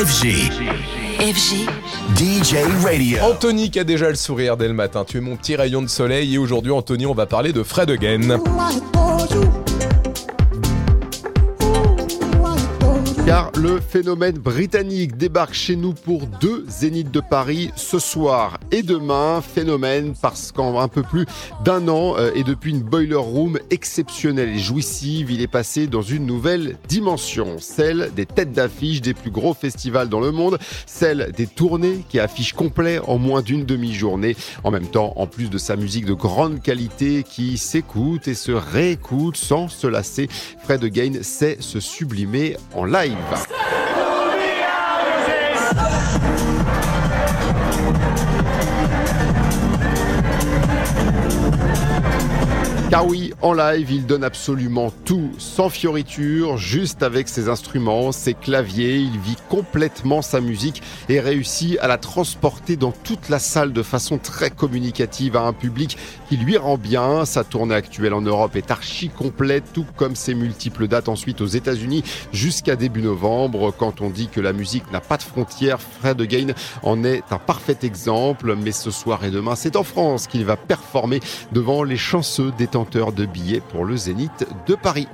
FG. FG. DJ Radio. Anthony qui a déjà le sourire dès le matin. Tu es mon petit rayon de soleil et aujourd'hui Anthony on va parler de Fred Again. Car le phénomène britannique débarque chez nous pour deux zéniths de Paris ce soir et demain. Phénomène parce qu'en un peu plus d'un an euh, et depuis une boiler room exceptionnelle et jouissive, il est passé dans une nouvelle dimension, celle des têtes d'affiche des plus gros festivals dans le monde, celle des tournées qui affichent complet en moins d'une demi-journée. En même temps, en plus de sa musique de grande qualité qui s'écoute et se réécoute sans se lasser, Fred Again sait se sublimer en live. Viva! Car oui, en live, il donne absolument tout, sans fioriture, juste avec ses instruments, ses claviers. Il vit complètement sa musique et réussit à la transporter dans toute la salle de façon très communicative à un public qui lui rend bien. Sa tournée actuelle en Europe est archi complète, tout comme ses multiples dates ensuite aux États-Unis jusqu'à début novembre. Quand on dit que la musique n'a pas de frontières, Fred Again en est un parfait exemple. Mais ce soir et demain, c'est en France qu'il va performer devant les chanceux de billets pour le Zénith de Paris.